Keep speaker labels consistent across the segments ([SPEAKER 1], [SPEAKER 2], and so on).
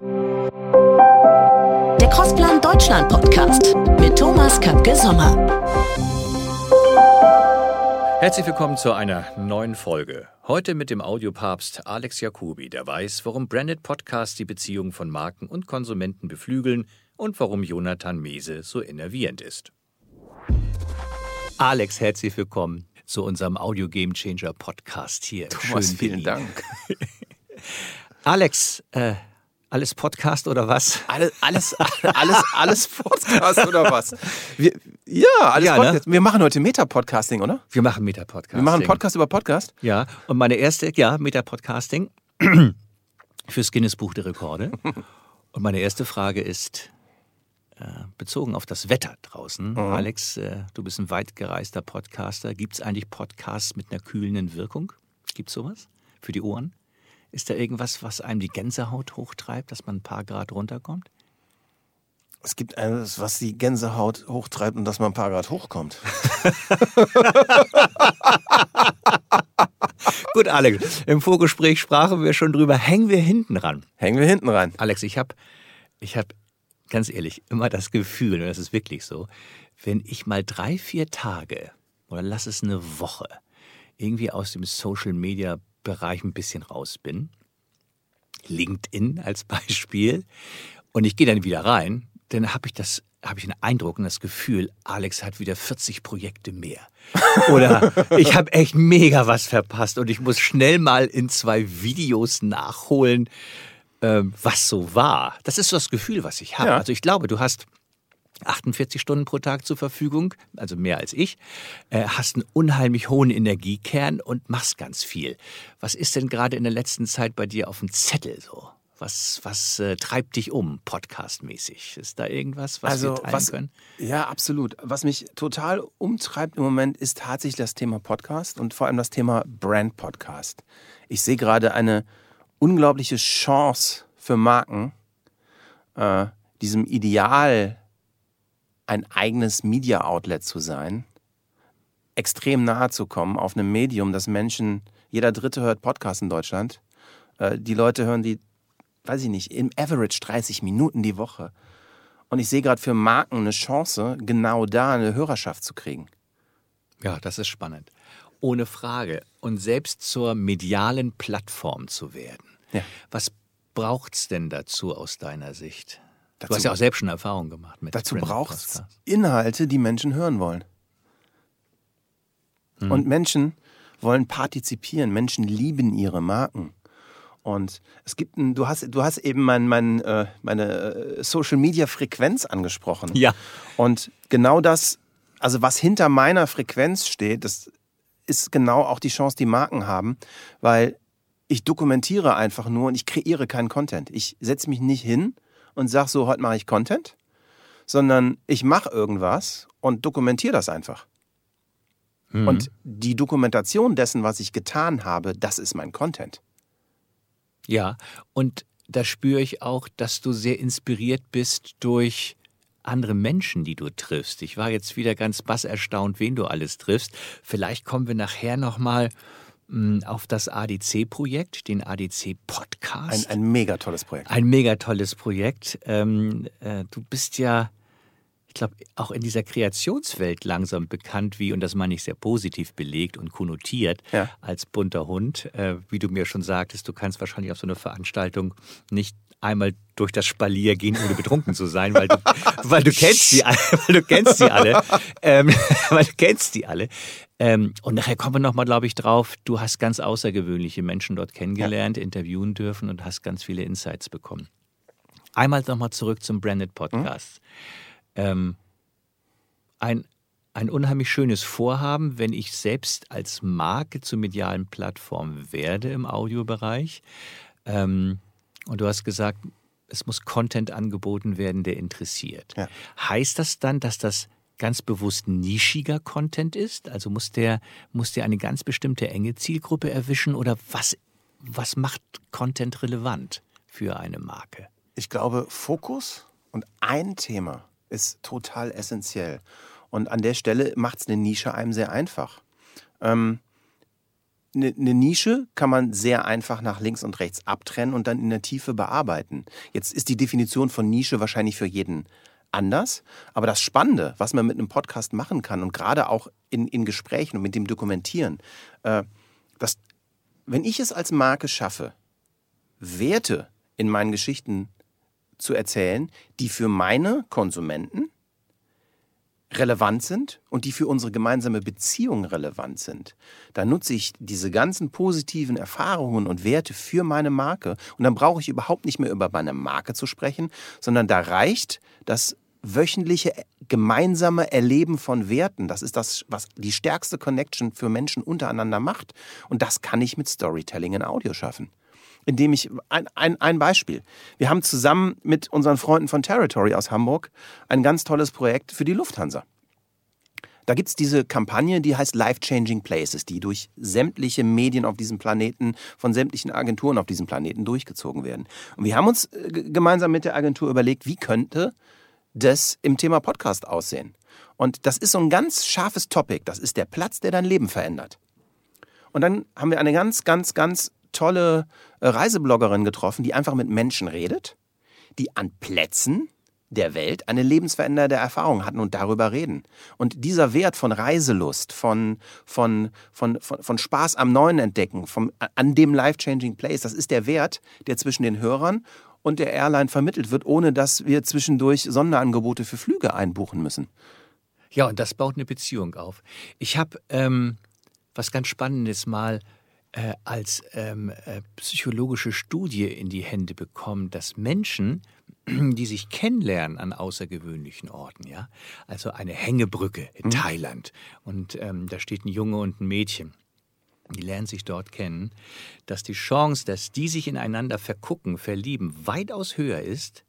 [SPEAKER 1] Der Crossplan Deutschland Podcast mit Thomas Köpke Sommer.
[SPEAKER 2] Herzlich willkommen zu einer neuen Folge. Heute mit dem Audiopapst Alex Jacobi, der weiß, warum Branded Podcasts die Beziehung von Marken und Konsumenten beflügeln und warum Jonathan Mese so innervierend ist. Alex, herzlich willkommen zu unserem Audio Game Changer Podcast hier.
[SPEAKER 3] Thomas,
[SPEAKER 2] Schön
[SPEAKER 3] vielen. Dank.
[SPEAKER 2] Alex, äh, alles Podcast oder was?
[SPEAKER 3] Alles, alles, alles, alles Podcast oder was? Wir, ja, alles
[SPEAKER 2] Ja, ne?
[SPEAKER 3] Podcast. Wir machen heute Meta-Podcasting, oder?
[SPEAKER 2] Wir machen Meta-Podcast.
[SPEAKER 3] Wir machen einen Podcast über Podcast.
[SPEAKER 2] Ja, und meine erste, ja, Meta-Podcasting fürs Guinness Buch der Rekorde. Und meine erste Frage ist, äh, bezogen auf das Wetter draußen. Alex, äh, du bist ein weit gereister Podcaster. Gibt es eigentlich Podcasts mit einer kühlenden Wirkung? Gibt es sowas für die Ohren? Ist da irgendwas, was einem die Gänsehaut hochtreibt, dass man ein paar Grad runterkommt?
[SPEAKER 3] Es gibt eines, was die Gänsehaut hochtreibt und dass man ein paar Grad hochkommt.
[SPEAKER 2] Gut, Alex, im Vorgespräch sprachen wir schon drüber. Hängen wir hinten ran.
[SPEAKER 3] Hängen wir hinten rein.
[SPEAKER 2] Alex, ich habe ich hab, ganz ehrlich immer das Gefühl, und das ist wirklich so, wenn ich mal drei, vier Tage oder lass es eine Woche irgendwie aus dem Social-Media-Bereich ein bisschen raus bin, LinkedIn als Beispiel, und ich gehe dann wieder rein, dann habe ich das habe ich den Eindruck und das Gefühl, Alex hat wieder 40 Projekte mehr. Oder ich habe echt mega was verpasst und ich muss schnell mal in zwei Videos nachholen, ähm, was so war. Das ist so das Gefühl, was ich habe.
[SPEAKER 3] Ja.
[SPEAKER 2] Also ich glaube, du hast 48 Stunden pro Tag zur Verfügung, also mehr als ich, äh, hast einen unheimlich hohen Energiekern und machst ganz viel. Was ist denn gerade in der letzten Zeit bei dir auf dem Zettel so? Was, was äh, treibt dich um, podcastmäßig? Ist da irgendwas, was wir teilen
[SPEAKER 3] Also, was,
[SPEAKER 2] können?
[SPEAKER 3] Ja, absolut. Was mich total umtreibt im Moment ist tatsächlich das Thema Podcast und vor allem das Thema Brand Podcast. Ich sehe gerade eine unglaubliche Chance für Marken, äh, diesem Ideal, ein eigenes Media-Outlet zu sein, extrem nahe zu kommen auf einem Medium, das Menschen, jeder Dritte hört Podcast in Deutschland. Äh, die Leute hören die, weiß ich nicht, im Average 30 Minuten die Woche. Und ich sehe gerade für Marken eine Chance, genau da eine Hörerschaft zu kriegen.
[SPEAKER 2] Ja, das ist spannend. Ohne Frage. Und selbst zur medialen Plattform zu werden.
[SPEAKER 3] Ja.
[SPEAKER 2] Was braucht's denn dazu aus deiner Sicht?
[SPEAKER 3] Dazu-
[SPEAKER 2] du hast ja auch selbst schon Erfahrung gemacht mit
[SPEAKER 3] Dazu braucht es. Inhalte, die Menschen hören wollen.
[SPEAKER 2] Hm.
[SPEAKER 3] Und Menschen wollen partizipieren. Menschen lieben ihre Marken. Und es gibt ein, du hast, du hast eben mein, mein, äh, meine äh, Social Media Frequenz angesprochen.
[SPEAKER 2] Ja.
[SPEAKER 3] Und genau das, also was hinter meiner Frequenz steht, das ist genau auch die Chance, die Marken haben, weil ich dokumentiere einfach nur und ich kreiere keinen Content. Ich setze mich nicht hin und sage so, heute mache ich Content, sondern ich mache irgendwas und dokumentiere das einfach. Und die Dokumentation dessen, was ich getan habe, das ist mein Content.
[SPEAKER 2] Ja, und da spüre ich auch, dass du sehr inspiriert bist durch andere Menschen, die du triffst. Ich war jetzt wieder ganz basserstaunt, wen du alles triffst. Vielleicht kommen wir nachher nochmal auf das ADC-Projekt, den
[SPEAKER 3] Ein,
[SPEAKER 2] ADC-Podcast.
[SPEAKER 3] ein mega tolles Projekt.
[SPEAKER 2] Ein mega tolles Projekt. Ähm, äh, du bist ja, ich glaube, auch in dieser Kreationswelt langsam bekannt wie, und das meine ich sehr positiv belegt und konnotiert,
[SPEAKER 3] Ja.
[SPEAKER 2] als bunter Hund. Äh, wie du mir schon sagtest, du kannst wahrscheinlich auf so eine Veranstaltung nicht einmal durch das Spalier gehen, ohne betrunken zu sein, weil du, weil du kennst die alle, weil du kennst die alle, ähm, weil du kennst die alle. Ähm, und nachher kommen wir nochmal, glaube ich, drauf, du hast ganz außergewöhnliche Menschen dort kennengelernt, interviewen dürfen und hast ganz viele Insights bekommen. Einmal nochmal zurück zum Branded Podcast. Ähm, ein, ein unheimlich schönes Vorhaben, wenn ich selbst als Marke zur medialen Plattform werde im Audiobereich. Ähm, und du hast gesagt, es muss Content angeboten werden, der interessiert.
[SPEAKER 3] Ja.
[SPEAKER 2] Heißt das dann, dass das ganz bewusst nischiger Content ist? Also muss der, muss der eine ganz bestimmte enge Zielgruppe erwischen oder was, was macht Content relevant für eine Marke?
[SPEAKER 3] Ich glaube, Fokus und ein Thema ist total essentiell. Und an der Stelle macht es eine Nische einem sehr einfach. Ähm, eine, eine Nische kann man sehr einfach nach links und rechts abtrennen und dann in der Tiefe bearbeiten. Jetzt ist die Definition von Nische wahrscheinlich für jeden anders. Aber das Spannende, was man mit einem Podcast machen kann und gerade auch in, in Gesprächen und mit dem Dokumentieren, äh, dass, wenn ich es als Marke schaffe, Werte in meinen Geschichten zu erzählen, die für meine Konsumenten relevant sind und die für unsere gemeinsame Beziehung relevant sind, dann nutze ich diese ganzen positiven Erfahrungen und Werte für meine Marke und dann brauche ich überhaupt nicht mehr über meine Marke zu sprechen, sondern da reicht das wöchentliche gemeinsame Erleben von Werten. Das ist das, was die stärkste Connection für Menschen untereinander macht. Und das kann ich mit Storytelling in Audio schaffen indem ich ein, ein, ein Beispiel. Wir haben zusammen mit unseren Freunden von Territory aus Hamburg ein ganz tolles Projekt für die Lufthansa. Da gibt es diese Kampagne, die heißt Life Changing Places, die durch sämtliche Medien auf diesem Planeten, von sämtlichen Agenturen auf diesem Planeten durchgezogen werden. Und wir haben uns äh, gemeinsam mit der Agentur überlegt, wie könnte das im Thema Podcast aussehen. Und das ist so ein ganz scharfes Topic. Das ist der Platz, der dein Leben verändert. Und dann haben wir eine ganz, ganz, ganz tolle äh, Reisebloggerin getroffen, die einfach mit Menschen redet, die an Plätzen der Welt eine lebensverändernde Erfahrung hatten und darüber reden. Und dieser Wert von Reiselust, von, von, von, von, von Spaß am Neuen entdecken, vom, an dem life-changing place, das ist der Wert, der zwischen den Hörern und der Airline vermittelt wird, ohne dass wir zwischendurch Sonderangebote für Flüge einbuchen müssen.
[SPEAKER 2] Ja, und das baut eine Beziehung auf. Ich habe ähm, was ganz Spannendes mal äh, als ähm, äh, psychologische Studie in die Hände bekommen, dass Menschen, die sich kennenlernen an außergewöhnlichen Orten, ja, also eine Hängebrücke in mhm. Thailand und ähm, da steht ein Junge und ein Mädchen. Die lernen sich dort kennen, dass die Chance, dass die sich ineinander vergucken, verlieben, weitaus höher ist,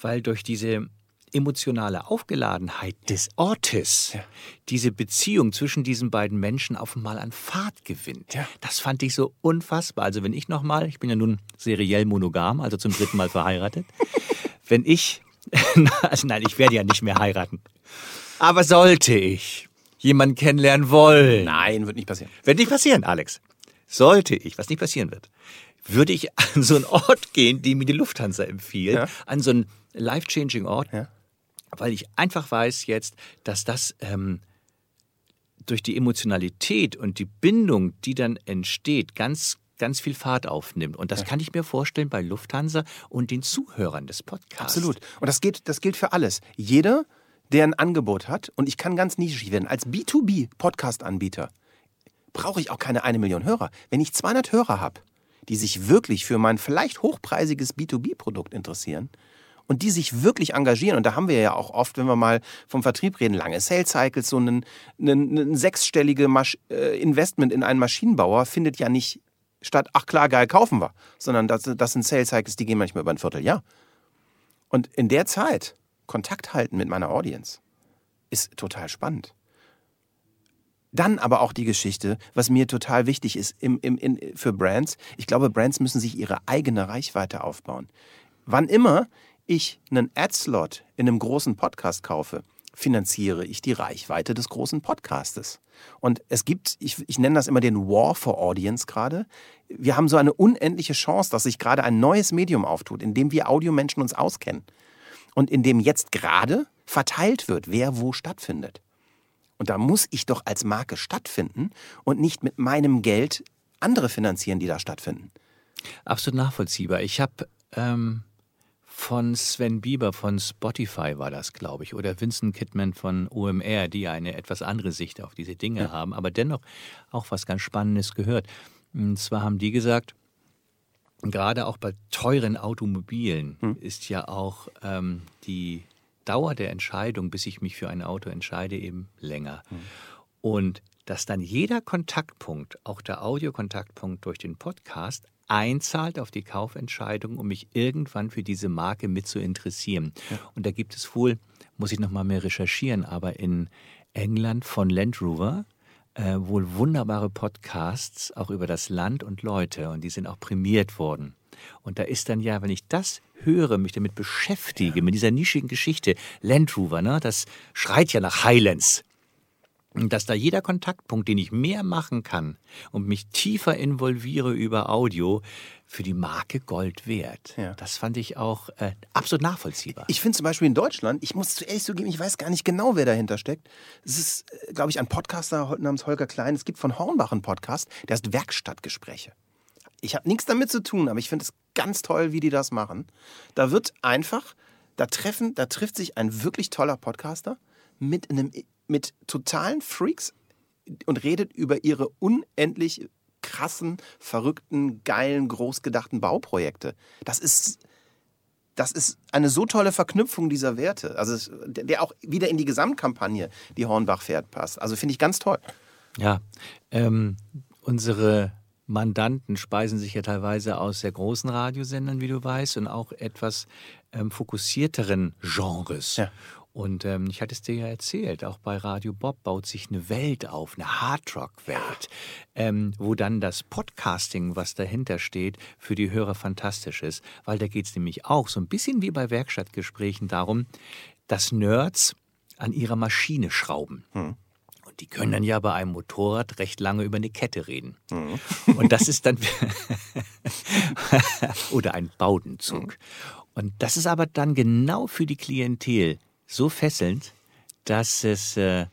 [SPEAKER 2] weil durch diese emotionale Aufgeladenheit des Ortes ja. diese Beziehung zwischen diesen beiden Menschen auf einmal an Fahrt gewinnt. Ja. Das fand ich so unfassbar. Also wenn ich nochmal, ich bin ja nun seriell monogam, also zum dritten Mal verheiratet, wenn ich, also nein, ich werde ja nicht mehr heiraten, aber sollte ich jemanden kennenlernen wollen.
[SPEAKER 3] Nein, wird nicht passieren.
[SPEAKER 2] Wird nicht passieren, Alex. Sollte ich, was nicht passieren wird, würde ich an so einen Ort gehen, den mir die Lufthansa empfiehlt, ja. an so einen life-changing Ort, ja weil ich einfach weiß jetzt, dass das ähm, durch die Emotionalität und die Bindung, die dann entsteht, ganz ganz viel Fahrt aufnimmt. Und das kann ich mir vorstellen bei Lufthansa und den Zuhörern des Podcasts.
[SPEAKER 3] Absolut. Und das, geht, das gilt für alles. Jeder, der ein Angebot hat, und ich kann ganz nischig werden, als B2B-Podcast-Anbieter brauche ich auch keine eine Million Hörer. Wenn ich 200 Hörer habe, die sich wirklich für mein vielleicht hochpreisiges B2B-Produkt interessieren, und die sich wirklich engagieren. Und da haben wir ja auch oft, wenn wir mal vom Vertrieb reden, lange Sales Cycles, so ein, sechsstellige Masch äh, Investment in einen Maschinenbauer findet ja nicht statt, ach klar, geil, kaufen wir, sondern das, das sind Sales Cycles, die gehen manchmal über ein Vierteljahr. Und in der Zeit Kontakt halten mit meiner Audience ist total spannend. Dann aber auch die Geschichte, was mir total wichtig ist im, im, in, für Brands. Ich glaube, Brands müssen sich ihre eigene Reichweite aufbauen. Wann immer ich einen Ad-Slot in einem großen Podcast kaufe, finanziere ich die Reichweite des großen Podcastes. Und es gibt, ich, ich nenne das immer den War for Audience gerade. Wir haben so eine unendliche Chance, dass sich gerade ein neues Medium auftut, in dem wir Audiomenschen uns auskennen. Und in dem jetzt gerade verteilt wird, wer wo stattfindet. Und da muss ich doch als Marke stattfinden und nicht mit meinem Geld andere finanzieren, die da stattfinden.
[SPEAKER 2] Absolut nachvollziehbar. Ich habe ähm, von Sven Bieber von Spotify war das, glaube ich, oder Vincent Kidman von OMR, die eine etwas andere Sicht auf diese Dinge ja. haben, aber dennoch auch was ganz Spannendes gehört. Und zwar haben die gesagt, gerade auch bei teuren Automobilen hm. ist ja auch ähm, die Dauer der Entscheidung, bis ich mich für ein Auto entscheide, eben länger. Hm. Und dass dann jeder Kontaktpunkt, auch der Audiokontaktpunkt durch den Podcast, einzahlt auf die Kaufentscheidung, um mich irgendwann für diese Marke mit zu interessieren. Ja. Und da gibt es wohl, muss ich noch mal mehr recherchieren, aber in England von Land Rover äh, wohl wunderbare Podcasts auch über das Land und Leute und die sind auch prämiert worden. Und da ist dann ja, wenn ich das höre, mich damit beschäftige, ja. mit dieser nischigen Geschichte, Land Rover, ne, das schreit ja nach Highlands. Dass da jeder Kontaktpunkt, den ich mehr machen kann und mich tiefer involviere über Audio, für die Marke Gold wert.
[SPEAKER 3] Ja.
[SPEAKER 2] Das fand ich auch äh, absolut nachvollziehbar.
[SPEAKER 3] Ich finde zum Beispiel in Deutschland, ich muss zu ehrlich zugeben, ich weiß gar nicht genau, wer dahinter steckt. Es ist, äh, glaube ich, ein Podcaster namens Holger Klein. Es gibt von Hornbach einen Podcast, der heißt Werkstattgespräche. Ich habe nichts damit zu tun, aber ich finde es ganz toll, wie die das machen. Da wird einfach, da treffen, da trifft sich ein wirklich toller Podcaster mit einem, mit totalen Freaks und redet über ihre unendlich krassen, verrückten, geilen, großgedachten Bauprojekte. Das ist, das ist eine so tolle Verknüpfung dieser Werte, also der auch wieder in die Gesamtkampagne, die Hornbach fährt, passt. Also finde ich ganz toll.
[SPEAKER 2] Ja, ähm, unsere Mandanten speisen sich ja teilweise aus sehr großen Radiosendern, wie du weißt, und auch etwas ähm, fokussierteren Genres.
[SPEAKER 3] Ja.
[SPEAKER 2] Und ähm, ich hatte es dir ja erzählt, auch bei Radio Bob baut sich eine Welt auf, eine Hardrock-Welt, ähm, wo dann das Podcasting, was dahinter steht, für die Hörer fantastisch ist. Weil da geht es nämlich auch so ein bisschen wie bei Werkstattgesprächen darum, dass Nerds an ihrer Maschine schrauben. Und die können dann ja bei einem Motorrad recht lange über eine Kette reden. Und das ist dann. oder ein Baudenzug. Und das ist aber dann genau für die Klientel so fesselnd, dass es äh,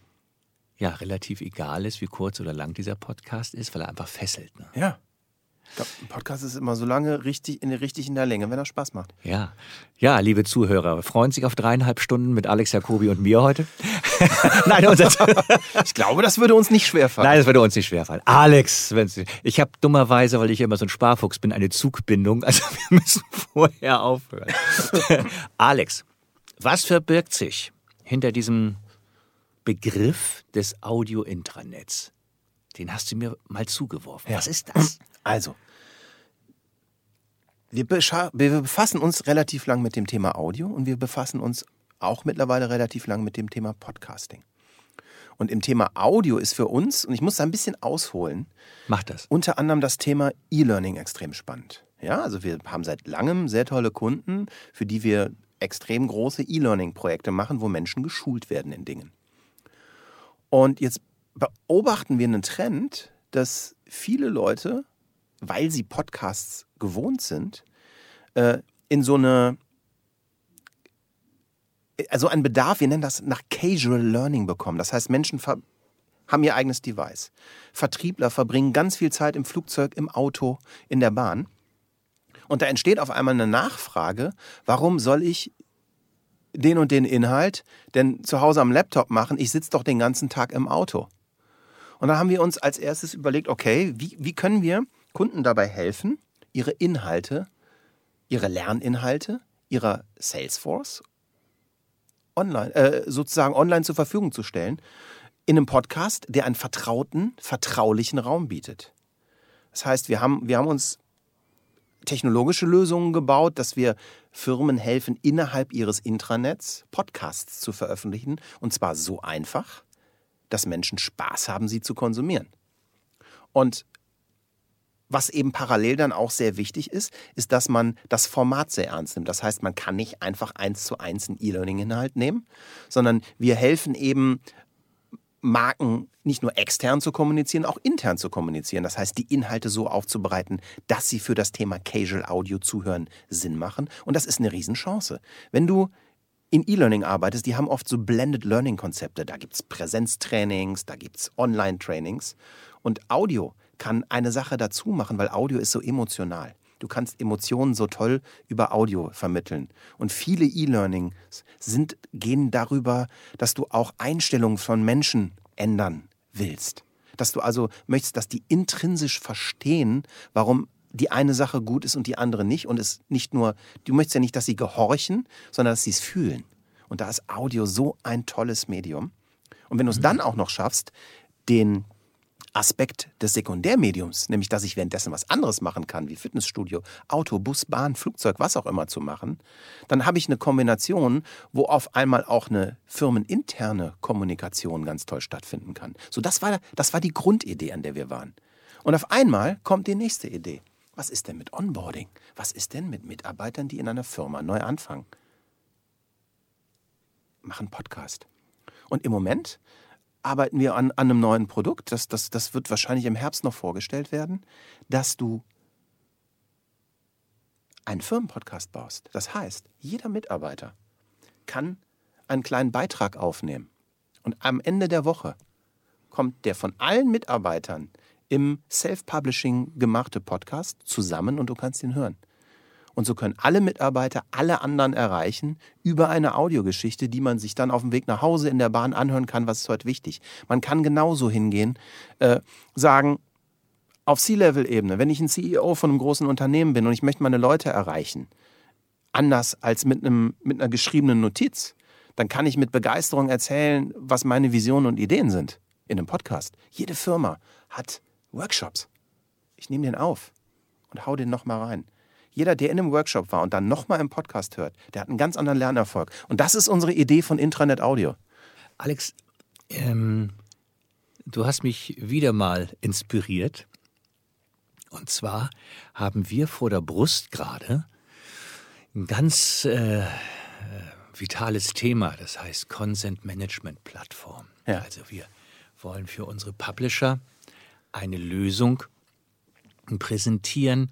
[SPEAKER 2] ja relativ egal ist, wie kurz oder lang dieser Podcast ist, weil er einfach fesselt. Ne?
[SPEAKER 3] Ja. Ich glaube, ein Podcast ist immer so lange richtig in, richtig in der Länge, wenn er Spaß macht.
[SPEAKER 2] Ja. Ja, liebe Zuhörer, freuen sich auf dreieinhalb Stunden mit Alex Jacobi und mir heute? Nein, unser
[SPEAKER 3] Ich glaube, das würde uns nicht schwerfallen.
[SPEAKER 2] Nein, das würde uns nicht schwerfallen. Alex, ich habe dummerweise, weil ich immer so ein Sparfuchs bin, eine Zugbindung. Also wir müssen vorher aufhören. Alex, was verbirgt sich hinter diesem Begriff des Audio-Intranets? Den hast du mir mal zugeworfen. Was ist das?
[SPEAKER 3] Also, wir, wir befassen uns relativ lang mit dem Thema Audio und wir befassen uns auch mittlerweile relativ lang mit dem Thema Podcasting. Und im Thema Audio ist für uns, und ich muss da ein bisschen ausholen,
[SPEAKER 2] Mach das.
[SPEAKER 3] unter anderem das Thema E-Learning extrem spannend. Ja, also wir haben seit langem sehr tolle Kunden, für die wir extrem große E-Learning-Projekte machen, wo Menschen geschult werden in Dingen. Und jetzt beobachten wir einen Trend, dass viele Leute, weil sie Podcasts gewohnt sind, äh, in so eine also einen Bedarf, wir nennen das nach Casual Learning bekommen. Das heißt, Menschen haben ihr eigenes Device. Vertriebler verbringen ganz viel Zeit im Flugzeug, im Auto, in der Bahn. Und da entsteht auf einmal eine Nachfrage, warum soll ich den und den Inhalt denn zu Hause am Laptop machen? Ich sitze doch den ganzen Tag im Auto. Und da haben wir uns als erstes überlegt, okay, wie, wie können wir Kunden dabei helfen, ihre Inhalte, ihre Lerninhalte, ihrer Salesforce online, äh, sozusagen online zur Verfügung zu stellen, in einem Podcast, der einen vertrauten, vertraulichen Raum bietet. Das heißt, wir haben, wir haben uns technologische Lösungen gebaut, dass wir Firmen helfen, innerhalb ihres Intranets Podcasts zu veröffentlichen. Und zwar so einfach, dass Menschen Spaß haben, sie zu konsumieren. Und was eben parallel dann auch sehr wichtig ist, ist, dass man das Format sehr ernst nimmt. Das heißt, man kann nicht einfach eins zu eins einen E-Learning-Inhalt nehmen, sondern wir helfen eben Marken nicht nur extern zu kommunizieren, auch intern zu kommunizieren. Das heißt, die Inhalte so aufzubereiten, dass sie für das Thema Casual Audio zuhören Sinn machen. Und das ist eine Riesenchance. Wenn du in E-Learning arbeitest, die haben oft so Blended Learning-Konzepte. Da gibt es Präsenztrainings, da gibt es Online-Trainings. Und Audio kann eine Sache dazu machen, weil Audio ist so emotional. Du kannst Emotionen so toll über Audio vermitteln. Und viele E-Learnings sind, gehen darüber, dass du auch Einstellungen von Menschen ändern willst. Dass du also möchtest, dass die intrinsisch verstehen, warum die eine Sache gut ist und die andere nicht. Und es nicht nur, du möchtest ja nicht, dass sie gehorchen, sondern dass sie es fühlen. Und da ist Audio so ein tolles Medium. Und wenn du es dann auch noch schaffst, den Aspekt des Sekundärmediums, nämlich dass ich währenddessen was anderes machen kann, wie Fitnessstudio, Auto, Bus, Bahn, Flugzeug, was auch immer zu machen, dann habe ich eine Kombination, wo auf einmal auch eine firmeninterne Kommunikation ganz toll stattfinden kann. So, das war, das war die Grundidee, an der wir waren. Und auf einmal kommt die nächste Idee. Was ist denn mit Onboarding? Was ist denn mit Mitarbeitern, die in einer Firma neu anfangen? Machen Podcast. Und im Moment arbeiten wir an, an einem neuen Produkt. Das, das, das wird wahrscheinlich im Herbst noch vorgestellt werden, dass du einen Firmenpodcast baust. Das heißt, jeder Mitarbeiter kann einen kleinen Beitrag aufnehmen. Und am Ende der Woche kommt der von allen Mitarbeitern im Self-Publishing gemachte Podcast zusammen und du kannst ihn hören. Und so können alle Mitarbeiter alle anderen erreichen über eine Audiogeschichte, die man sich dann auf dem Weg nach Hause in der Bahn anhören kann, was ist heute wichtig. Man kann genauso hingehen, äh, sagen, auf C-Level-Ebene, wenn ich ein CEO von einem großen Unternehmen bin und ich möchte meine Leute erreichen, anders als mit, einem, mit einer geschriebenen Notiz, dann kann ich mit Begeisterung erzählen, was meine Visionen und Ideen sind in einem Podcast. Jede Firma hat Workshops. Ich nehme den auf und hau den nochmal rein. Jeder, der in einem Workshop war und dann nochmal im Podcast hört, der hat einen ganz anderen Lernerfolg. Und das ist unsere Idee von Intranet Audio.
[SPEAKER 2] Alex, ähm, du hast mich wieder mal inspiriert. Und zwar haben wir vor der Brust gerade ein ganz äh, vitales Thema, das heißt Consent Management Plattform. Ja. Also wir wollen für unsere Publisher eine Lösung präsentieren,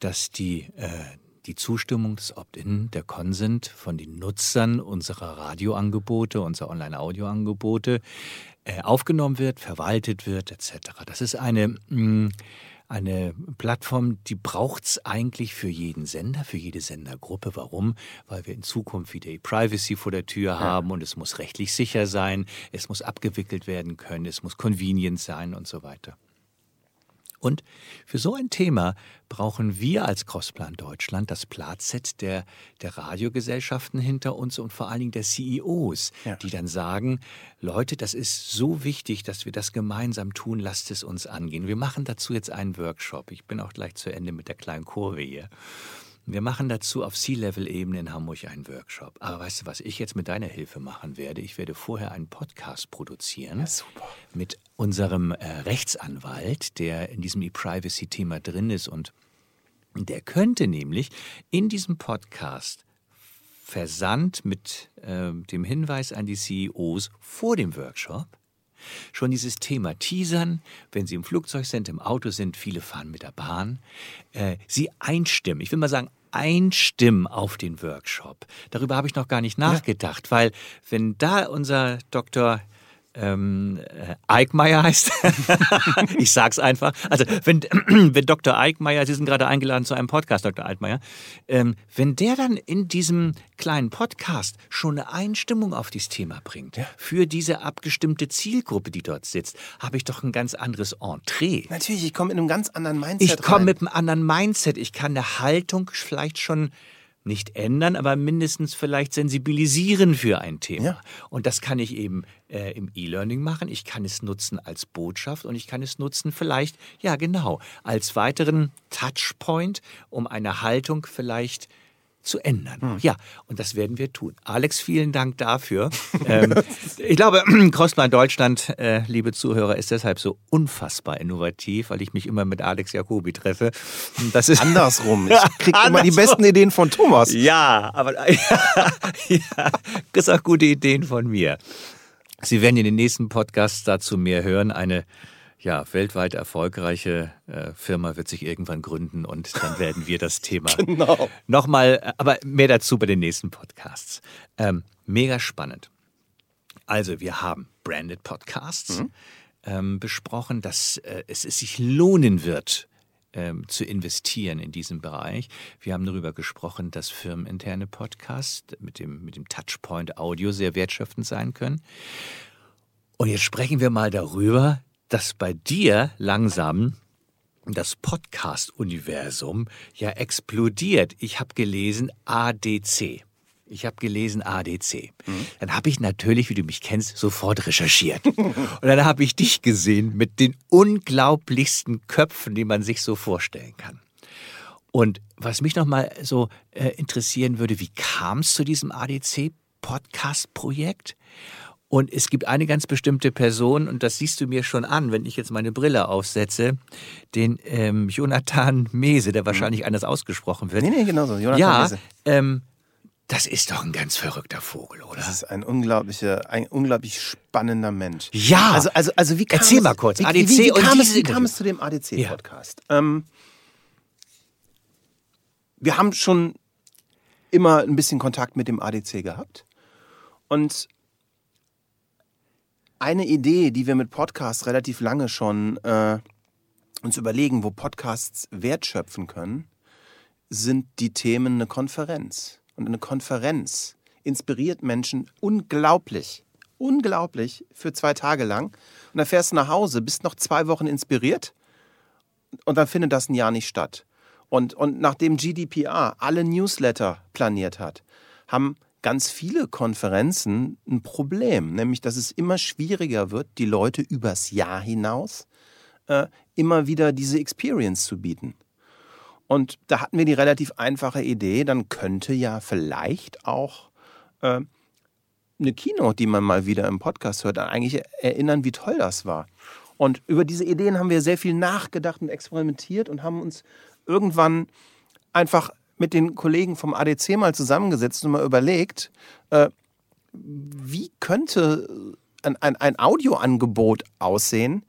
[SPEAKER 2] dass die, äh, die Zustimmung des Opt-in, der Consent von den Nutzern unserer Radioangebote, unserer Online-Audioangebote äh, aufgenommen wird, verwaltet wird, etc. Das ist eine, mh, mm, eine Plattform, die braucht es eigentlich für jeden Sender, für jede Sendergruppe. Warum? Weil wir in Zukunft wieder Privacy vor der Tür haben und es muss rechtlich sicher sein, es muss abgewickelt werden können, es muss convenient sein und so weiter. Und für so ein Thema brauchen wir als Crossplan Deutschland das Platset der, der Radiogesellschaften hinter uns und vor allen Dingen der CEOs, ja. die dann sagen, Leute, das ist so wichtig, dass wir das gemeinsam tun, lasst es uns angehen. Wir machen dazu jetzt einen Workshop. Ich bin auch gleich zu Ende mit der kleinen Kurve hier. Wir machen dazu auf C-Level-Ebene in Hamburg einen Workshop. Aber weißt du, was ich jetzt mit deiner Hilfe machen werde? Ich werde vorher einen Podcast produzieren ja, mit unserem äh, Rechtsanwalt, der in diesem E-Privacy-Thema drin ist. Und der könnte nämlich in diesem Podcast versandt mit äh, dem Hinweis an die CEOs vor dem Workshop schon dieses Thema teasern, wenn Sie im Flugzeug sind, im Auto sind, viele fahren mit der Bahn, äh, Sie einstimmen. Ich will mal sagen, einstimmen auf den Workshop. Darüber habe ich noch gar nicht nachgedacht, ja. weil wenn da unser Dr ähm, äh, Eickmeier heißt. ich sag's einfach. Also wenn, wenn Dr. Eickmeier, Sie sind gerade eingeladen zu einem Podcast, Dr. Eickmeier, ähm, wenn der dann in diesem kleinen Podcast schon eine Einstimmung auf dieses Thema bringt, ja. für diese abgestimmte Zielgruppe, die dort sitzt, habe ich doch ein ganz anderes Entree.
[SPEAKER 3] Natürlich, ich komme mit einem ganz anderen Mindset.
[SPEAKER 2] Ich komme mit einem anderen Mindset. Ich kann eine Haltung vielleicht schon nicht ändern, aber mindestens vielleicht sensibilisieren für ein Thema. Ja. Und das kann ich eben äh, im E-Learning machen. Ich kann es nutzen als Botschaft und ich kann es nutzen vielleicht, ja genau, als weiteren Touchpoint, um eine Haltung vielleicht zu ändern. Hm. Ja, und das werden wir tun. Alex, vielen Dank dafür. ähm, ich glaube, Crossline Deutschland, äh, liebe Zuhörer, ist deshalb so unfassbar innovativ, weil ich mich immer mit Alex Jacobi treffe.
[SPEAKER 3] Das ist andersrum. Ich kriege immer die besten Ideen von Thomas.
[SPEAKER 2] Ja, aber ja, ja, kriegst auch gute Ideen von mir. Sie werden in den nächsten Podcasts dazu mehr hören. Eine ja, weltweit erfolgreiche äh, Firma wird sich irgendwann gründen und dann werden wir das Thema genau. nochmal, aber mehr dazu bei den nächsten Podcasts. Ähm, mega spannend. Also, wir haben Branded Podcasts mhm. ähm, besprochen, dass äh, es, es sich lohnen wird, ähm, zu investieren in diesem Bereich. Wir haben darüber gesprochen, dass firmeninterne Podcasts mit dem, mit dem Touchpoint Audio sehr wertschöpfend sein können. Und jetzt sprechen wir mal darüber, dass bei dir langsam das Podcast-Universum ja explodiert. Ich habe gelesen ADC. Ich habe gelesen ADC. Mhm. Dann habe ich natürlich, wie du mich kennst, sofort recherchiert. Und dann habe ich dich gesehen mit den unglaublichsten Köpfen, die man sich so vorstellen kann. Und was mich nochmal so äh, interessieren würde, wie kam es zu diesem ADC-Podcast-Projekt? Und es gibt eine ganz bestimmte Person, und das siehst du mir schon an, wenn ich jetzt meine Brille aufsetze, den ähm, Jonathan Mese, der wahrscheinlich mhm. anders ausgesprochen wird.
[SPEAKER 3] Nee, nee, genau so.
[SPEAKER 2] Jonathan ja, Mese. Ähm, Das ist doch ein ganz verrückter Vogel, oder?
[SPEAKER 3] Das ist ein unglaublicher, ein unglaublich spannender Mensch.
[SPEAKER 2] Ja.
[SPEAKER 3] Also, also, also wie kam
[SPEAKER 2] Erzähl
[SPEAKER 3] es,
[SPEAKER 2] mal kurz,
[SPEAKER 3] Wie,
[SPEAKER 2] ADC
[SPEAKER 3] wie, wie,
[SPEAKER 2] und
[SPEAKER 3] kam, es, wie kam es zu dem ADC-Podcast? Ähm, wir haben schon immer ein bisschen Kontakt mit dem ADC gehabt. Und eine Idee, die wir mit Podcasts relativ lange schon äh, uns überlegen, wo Podcasts Wert schöpfen können, sind die Themen eine Konferenz. Und eine Konferenz inspiriert Menschen unglaublich, unglaublich für zwei Tage lang. Und dann fährst du nach Hause, bist noch zwei Wochen inspiriert und dann findet das ein Jahr nicht statt. Und, und nachdem GDPR alle Newsletter planiert hat, haben ganz viele Konferenzen ein Problem, nämlich dass es immer schwieriger wird, die Leute übers Jahr hinaus äh, immer wieder diese Experience zu bieten. Und da hatten wir die relativ einfache Idee, dann könnte ja vielleicht auch äh, eine Keynote, die man mal wieder im Podcast hört, eigentlich erinnern, wie toll das war. Und über diese Ideen haben wir sehr viel nachgedacht und experimentiert und haben uns irgendwann einfach mit den Kollegen vom ADC mal zusammengesetzt und mal überlegt, äh, wie könnte ein, ein, ein Audioangebot aussehen,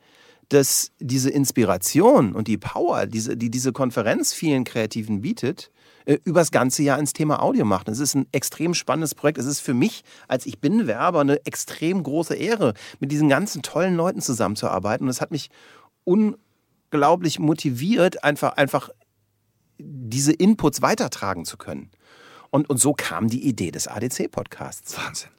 [SPEAKER 3] das diese Inspiration und die Power, diese, die diese Konferenz vielen Kreativen bietet, äh, übers ganze Jahr ins Thema Audio macht. Es ist ein extrem spannendes Projekt. Es ist für mich als ich bin Werber eine extrem große Ehre, mit diesen ganzen tollen Leuten zusammenzuarbeiten. Und es hat mich unglaublich motiviert, einfach, einfach diese Inputs weitertragen zu können. Und, und so kam die Idee des ADC-Podcasts.
[SPEAKER 2] Wahnsinn.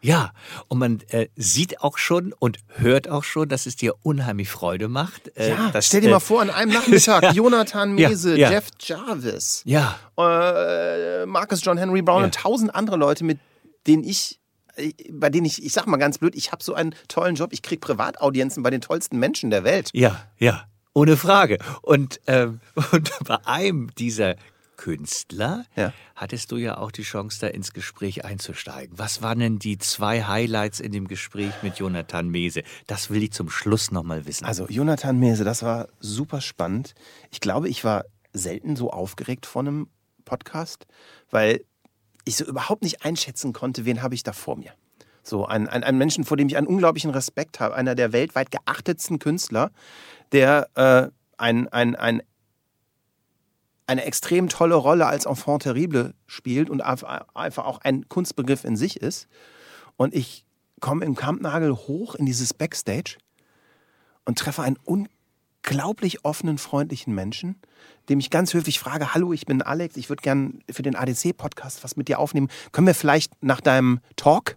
[SPEAKER 2] Ja, und man äh, sieht auch schon und hört auch schon, dass es dir unheimlich Freude macht. Äh,
[SPEAKER 3] Ja,
[SPEAKER 2] dass,
[SPEAKER 3] stell dir
[SPEAKER 2] äh,
[SPEAKER 3] mal vor, an einem Nachmittag
[SPEAKER 2] Ja.
[SPEAKER 3] Jonathan
[SPEAKER 2] Ja,
[SPEAKER 3] Mese,
[SPEAKER 2] ja.
[SPEAKER 3] Jeff Jarvis,
[SPEAKER 2] Ja,
[SPEAKER 3] äh, Marcus John Henry Brown
[SPEAKER 2] Ja.
[SPEAKER 3] und tausend andere Leute, mit denen ich, äh, bei denen ich, ich sag mal ganz blöd, ich habe so einen tollen Job, ich krieg Privataudienzen bei den tollsten Menschen der Welt.
[SPEAKER 2] ja, ja, ohne Frage. Und, ähm, und bei einem dieser Künstler
[SPEAKER 3] Ja.
[SPEAKER 2] hattest du ja auch die Chance, da ins Gespräch einzusteigen. Was waren denn die zwei Highlights in dem Gespräch mit Jonathan Mese? Das will ich zum Schluss nochmal wissen.
[SPEAKER 3] Also Jonathan Mese, das war super spannend. Ich glaube, ich war selten so aufgeregt von einem Podcast, weil ich so überhaupt nicht einschätzen konnte, wen habe ich da vor mir. So ein, ein, ein Menschen, vor dem ich einen unglaublichen Respekt habe, einer der weltweit geachtetsten Künstler, der äh, ein, ein, ein, eine extrem tolle Rolle als Enfant terrible spielt und einfach auch ein Kunstbegriff in sich ist. Und ich komme im Kampnagel hoch in dieses Backstage und treffe einen unglaublich offenen, freundlichen Menschen, dem ich ganz höflich frage, hallo, ich bin Alex, ich würde gern für den ADC-Podcast was mit dir aufnehmen. Können wir vielleicht nach deinem Talk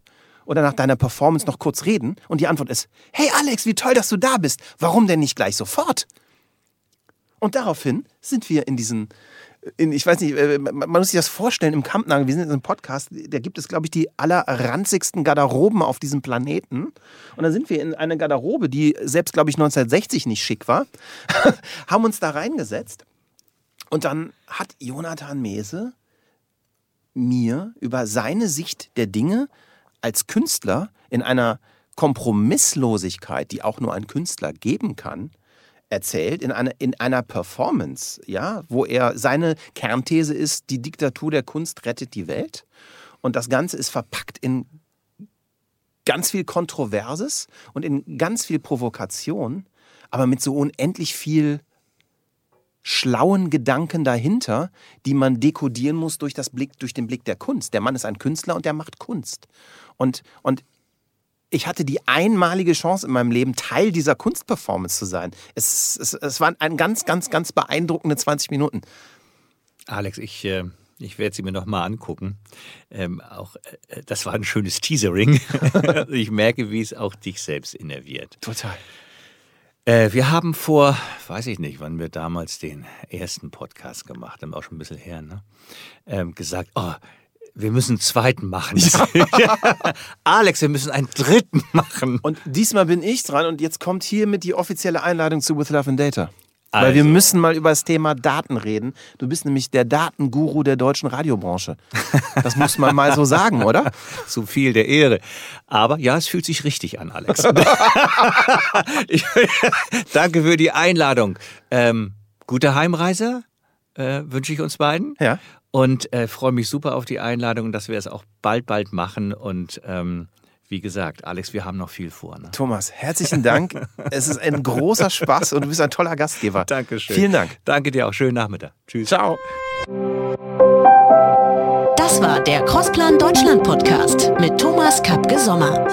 [SPEAKER 3] oder nach deiner Performance noch kurz reden? Und die Antwort ist, hey Alex, wie toll, dass du da bist. Warum denn nicht gleich sofort? Und daraufhin sind wir in diesen, in, ich weiß nicht, äh, man muss sich das vorstellen, im Kampnagel, wir sind in einem Podcast, da gibt es, glaube ich, die allerranzigsten Garderoben auf diesem Planeten. Und dann sind wir in eine Garderobe, die selbst, glaube ich, 1960 nicht schick war, haben uns da reingesetzt. Und dann hat Jonathan Mese mir über seine Sicht der Dinge als Künstler in einer Kompromisslosigkeit, die auch nur ein Künstler geben kann, erzählt in einer, in einer Performance, ja, wo er seine Kernthese ist, die Diktatur der Kunst rettet die Welt. Und das Ganze ist verpackt in ganz viel Kontroverses und in ganz viel Provokation, aber mit so unendlich viel schlauen Gedanken dahinter, die man dekodieren muss durch, das Blick, durch den Blick der Kunst. Der Mann ist ein Künstler und der macht Kunst. Und, und ich hatte die einmalige Chance in meinem Leben, Teil dieser Kunstperformance zu sein. Es, es, es waren ein ganz, ganz, ganz beeindruckende 20 Minuten.
[SPEAKER 2] Alex, ich, äh, ich werde sie mir nochmal angucken. Ähm, auch, äh, das war ein schönes Teasering. ich merke, wie es auch dich selbst innerviert.
[SPEAKER 3] Total.
[SPEAKER 2] Äh, wir haben vor, weiß ich nicht, wann wir damals den ersten Podcast gemacht haben, auch schon ein bisschen her, ne? ähm, gesagt, oh, wir müssen einen zweiten machen. Alex, wir müssen einen dritten machen.
[SPEAKER 3] Und diesmal bin ich dran und jetzt kommt hiermit die offizielle Einladung zu With Love and Data. Weil
[SPEAKER 2] Also.
[SPEAKER 3] wir müssen mal über das Thema Daten reden. Du bist nämlich der Datenguru der deutschen Radiobranche. Das muss man mal so sagen, oder?
[SPEAKER 2] Zu viel der Ehre. Aber ja, es fühlt sich richtig an, Alex. ich, danke für die Einladung. Ähm, gute Heimreise äh, wünsche ich uns beiden.
[SPEAKER 3] Ja.
[SPEAKER 2] Und äh, freue mich super auf die Einladung, dass wir es auch bald, bald machen. Und ähm, wie gesagt, Alex, wir haben noch viel vor. Ne?
[SPEAKER 3] Thomas, herzlichen Dank. es ist ein großer Spaß und du bist ein toller Gastgeber.
[SPEAKER 2] Dankeschön.
[SPEAKER 3] Vielen Dank.
[SPEAKER 2] Danke dir auch. Schönen Nachmittag. Tschüss.
[SPEAKER 3] Ciao.
[SPEAKER 1] Das war der Crossplan Deutschland Podcast mit Thomas Kapke Sommer.